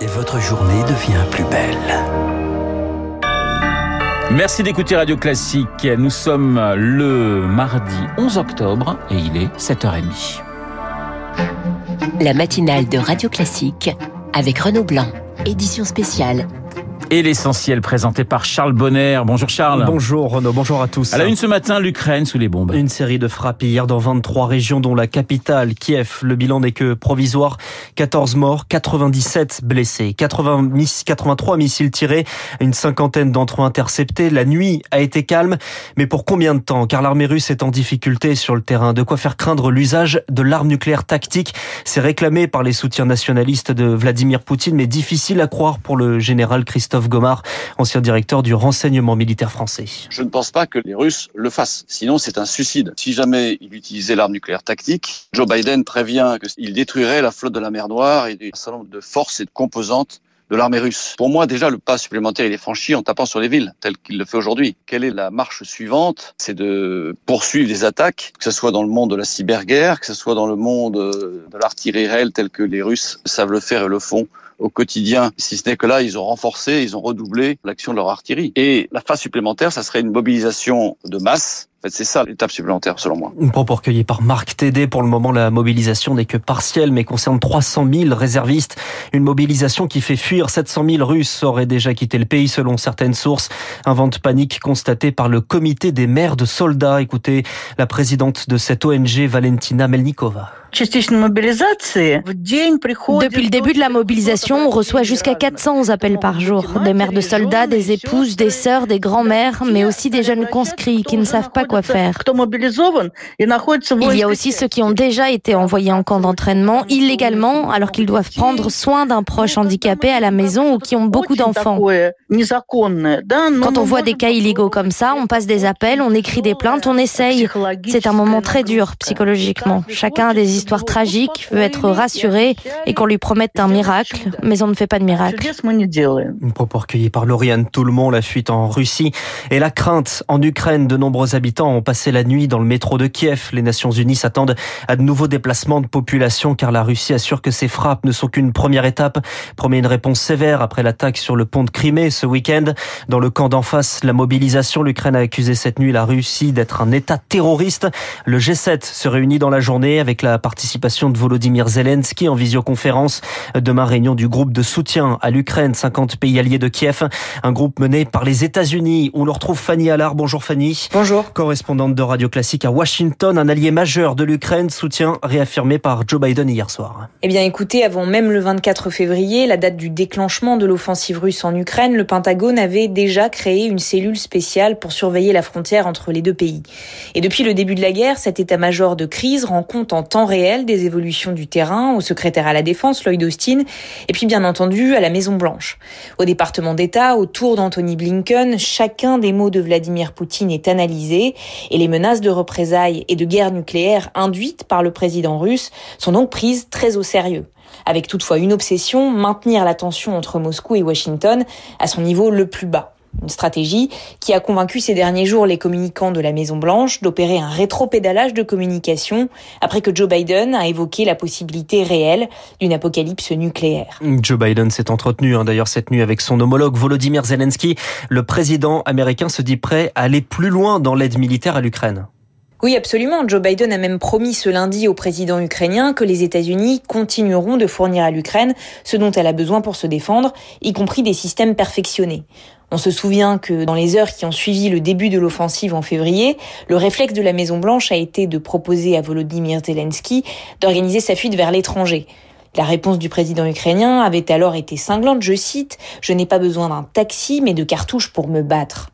et votre journée devient plus belle. Merci d'écouter Radio Classique. Nous sommes le mardi 11 octobre et il est 7h30. La matinale de Radio Classique avec Renaud Blanc, édition spéciale et l'essentiel présenté par Charles Bonner. Bonjour Charles. Bonjour Renaud, bonjour à tous. À la une ce matin, l'Ukraine sous les bombes. Une série de frappes hier dans 23 régions dont la capitale, Kiev. Le bilan n'est que provisoire. 14 morts, 97 blessés, 80, 83 missiles tirés, une cinquantaine d'entre eux interceptés. La nuit a été calme, mais pour combien de temps? Car l'armée russe est en difficulté sur le terrain. De quoi faire craindre l'usage de l'arme nucléaire tactique? C'est réclamé par les soutiens nationalistes de Vladimir Poutine, mais difficile à croire pour le général Christophe Gomard, ancien directeur du renseignement militaire français. Je ne pense pas que les Russes le fassent. Sinon, c'est un suicide. Si jamais il utilisait l'arme nucléaire tactique, Joe Biden prévient qu'il détruirait la flotte de la mer Noire et un certain nombre de forces et de composantes de l'armée russe. Pour moi, déjà, le pas supplémentaire, il est franchi en tapant sur les villes, tel qu'il le fait aujourd'hui. Quelle est la marche suivante? C'est de poursuivre des attaques, que ce soit dans le monde de la cyberguerre, que ce soit dans le monde de l'artillerie réelle, tel que les Russes savent le faire et le font au quotidien. Si ce n'est que là, ils ont renforcé, ils ont redoublé l'action de leur artillerie. Et la phase supplémentaire, ça serait une mobilisation de masse fait, c'est ça l'étape supplémentaire, selon moi. Un propos recueilli par Marc Tédé. Pour le moment, la mobilisation n'est que partielle, mais concerne 300 000 réservistes. Une mobilisation qui fait fuir 700 000 Russes auraient déjà quitté le pays, selon certaines sources. Un vent de panique constaté par le comité des maires de soldats. Écoutez, la présidente de cette ONG, Valentina Melnikova. Depuis le début de la mobilisation, on reçoit jusqu'à 400 appels par jour. Des mères de soldats, des épouses, des sœurs, des grands-mères, mais aussi des jeunes conscrits qui ne savent pas quoi faire. Il y a aussi ceux qui ont déjà été envoyés en camp d'entraînement illégalement alors qu'ils doivent prendre soin d'un proche handicapé à la maison ou qui ont beaucoup d'enfants. Quand on voit des cas illégaux comme ça, on passe des appels, on écrit des plaintes, on essaye. C'est un moment très dur psychologiquement. Chacun a des histoires tragiques veut être rassuré et qu'on lui promette un miracle, mais on ne fait pas de miracle. Une propos recueillie par Lauriane Tout-le-Monde, la fuite en Russie et la crainte en Ukraine. De nombreux habitants ont passé la nuit dans le métro de Kiev. Les Nations Unies s'attendent à de nouveaux déplacements de population car la Russie assure que ces frappes ne sont qu'une première étape. Promet une réponse sévère après l'attaque sur le pont de Crimée ce week-end. Dans le camp d'en face, la mobilisation, l'Ukraine a accusé cette nuit la Russie d'être un État terroriste. Le G7 se réunit dans la journée avec la participation de Volodymyr Zelensky en visioconférence. Demain, réunion du groupe de soutien à l'Ukraine, 50 pays alliés de Kiev. Un groupe mené par les États-Unis. On le retrouve Fanny Allard. Bonjour Fanny. Bonjour. Correspondante de Radio Classique à Washington, un allié majeur de l'Ukraine, soutien réaffirmé par Joe Biden hier soir. Eh bien écoutez, avant même le 24 février, la date du déclenchement de l'offensive russe en Ukraine, le Pentagone avait déjà créé une cellule spéciale pour surveiller la frontière entre les deux pays. Et depuis le début de la guerre, cet état-major de crise rend compte en temps réel des évolutions du terrain au secrétaire à la défense, Lloyd Austin, et puis bien entendu à la Maison Blanche. Au département d'État, autour d'Anthony Blinken, chacun des mots de Vladimir Poutine est analysé et les menaces de représailles et de guerre nucléaire induites par le président russe sont donc prises très au sérieux avec toutefois une obsession, maintenir la tension entre Moscou et Washington à son niveau le plus bas. Une stratégie qui a convaincu ces derniers jours les communicants de la Maison-Blanche d'opérer un rétropédalage de communication après que Joe Biden a évoqué la possibilité réelle d'une apocalypse nucléaire. Joe Biden s'est entretenu hein, d'ailleurs cette nuit avec son homologue Volodymyr Zelensky. Le président américain se dit prêt à aller plus loin dans l'aide militaire à l'Ukraine. Oui, absolument. Joe Biden a même promis ce lundi au président ukrainien que les États-Unis continueront de fournir à l'Ukraine ce dont elle a besoin pour se défendre, y compris des systèmes perfectionnés. On se souvient que dans les heures qui ont suivi le début de l'offensive en février, le réflexe de la Maison-Blanche a été de proposer à Volodymyr Zelensky d'organiser sa fuite vers l'étranger. La réponse du président ukrainien avait alors été cinglante, je cite, Je n'ai pas besoin d'un taxi, mais de cartouches pour me battre.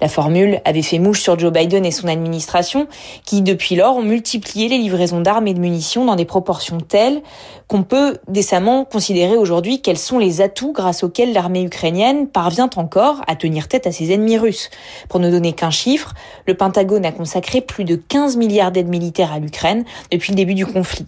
La formule avait fait mouche sur Joe Biden et son administration, qui depuis lors ont multiplié les livraisons d'armes et de munitions dans des proportions telles qu'on peut décemment considérer aujourd'hui quels sont les atouts grâce auxquels l'armée ukrainienne parvient encore à tenir tête à ses ennemis russes. Pour ne donner qu'un chiffre, le Pentagone a consacré plus de 15 milliards d'aides militaires à l'Ukraine depuis le début du conflit.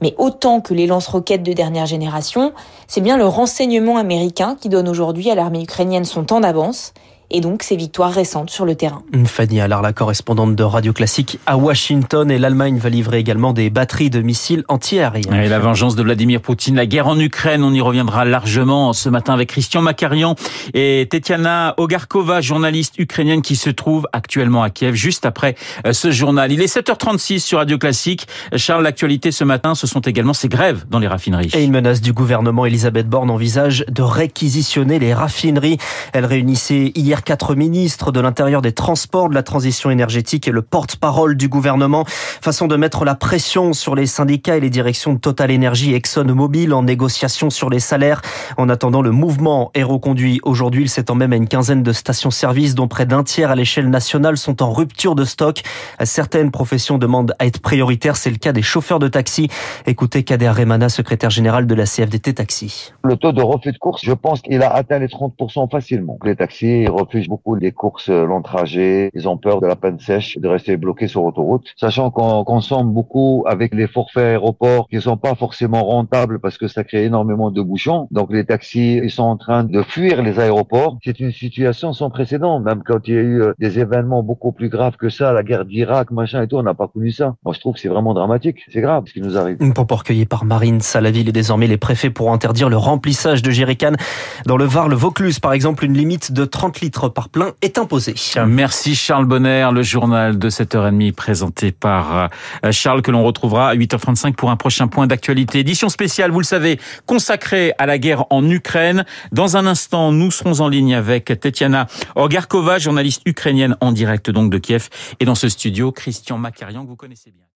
Mais autant que les lance-roquettes de dernière génération, c'est bien le renseignement américain qui donne aujourd'hui à l'armée ukrainienne son temps d'avance et donc ses victoires récentes sur le terrain. Fanny Allard, la correspondante de Radio Classique à Washington et l'Allemagne va livrer également des batteries de missiles anti-aériens. Et la vengeance de Vladimir Poutine, la guerre en Ukraine, on y reviendra largement ce matin avec Christian Makarian et Tetiana Ogarkova, journaliste ukrainienne qui se trouve actuellement à Kiev juste après euh, ce journal. Il est 7h36 sur Radio Classique. Charles, l'actualité ce matin, ce sont également ces grèves dans les raffineries. Et une menace du gouvernement, Elisabeth Borne envisage de réquisitionner les raffineries. Elle réunissait hier quatre ministres de l'Intérieur, des Transports, de la Transition énergétique et le porte-parole du gouvernement. Façon de mettre la pression sur les syndicats et les directions de Total Energy et ExxonMobil en négociation sur les salaires. En attendant, le mouvement est reconduit aujourd'hui. Il s'étend même à une quinzaine de stations-service, dont près d'un tiers à l'échelle nationale sont en rupture de stock. Certaines professions demandent à être prioritaires. C'est le cas des chauffeurs de taxi. Écoutez Kader Remana, secrétaire général de la CFDT Taxi. Le taux de refus de course, je pense qu'il a atteint les 30% facilement. Les taxis beaucoup les courses long trajet. Ils ont peur de la peine sèche, de rester bloqués sur l'autoroute. Sachant qu'on consomme beaucoup avec les forfaits aéroports qui sont pas forcément rentables parce que ça crée énormément de bouchons. Donc les taxis, ils sont en train de fuir les aéroports. C'est une situation sans précédent. Même quand il y a eu euh, des événements beaucoup plus graves que ça, la guerre d'Irak, machin et tout, on n'a pas connu ça. Moi, je trouve que c'est vraiment dramatique. C'est grave ce qui nous arrive. Une par Marine Salaville et désormais les préfets pourront interdire le remplissage de jerrycans. Dans le Var, le Vaucluse, par exemple, une limite de 30 litres par plein est imposée. Merci Charles Bonner, le journal de 7h30 présenté par euh, Charles que l'on retrouvera à 8h35 pour un prochain point d'actualité. Édition spéciale, vous le savez, consacrée à la guerre en Ukraine. Dans un instant, nous serons en ligne avec Tetiana Ogarkova, journaliste ukrainienne en direct donc de Kiev. Et dans ce studio, Christian Makarian que vous connaissez bien.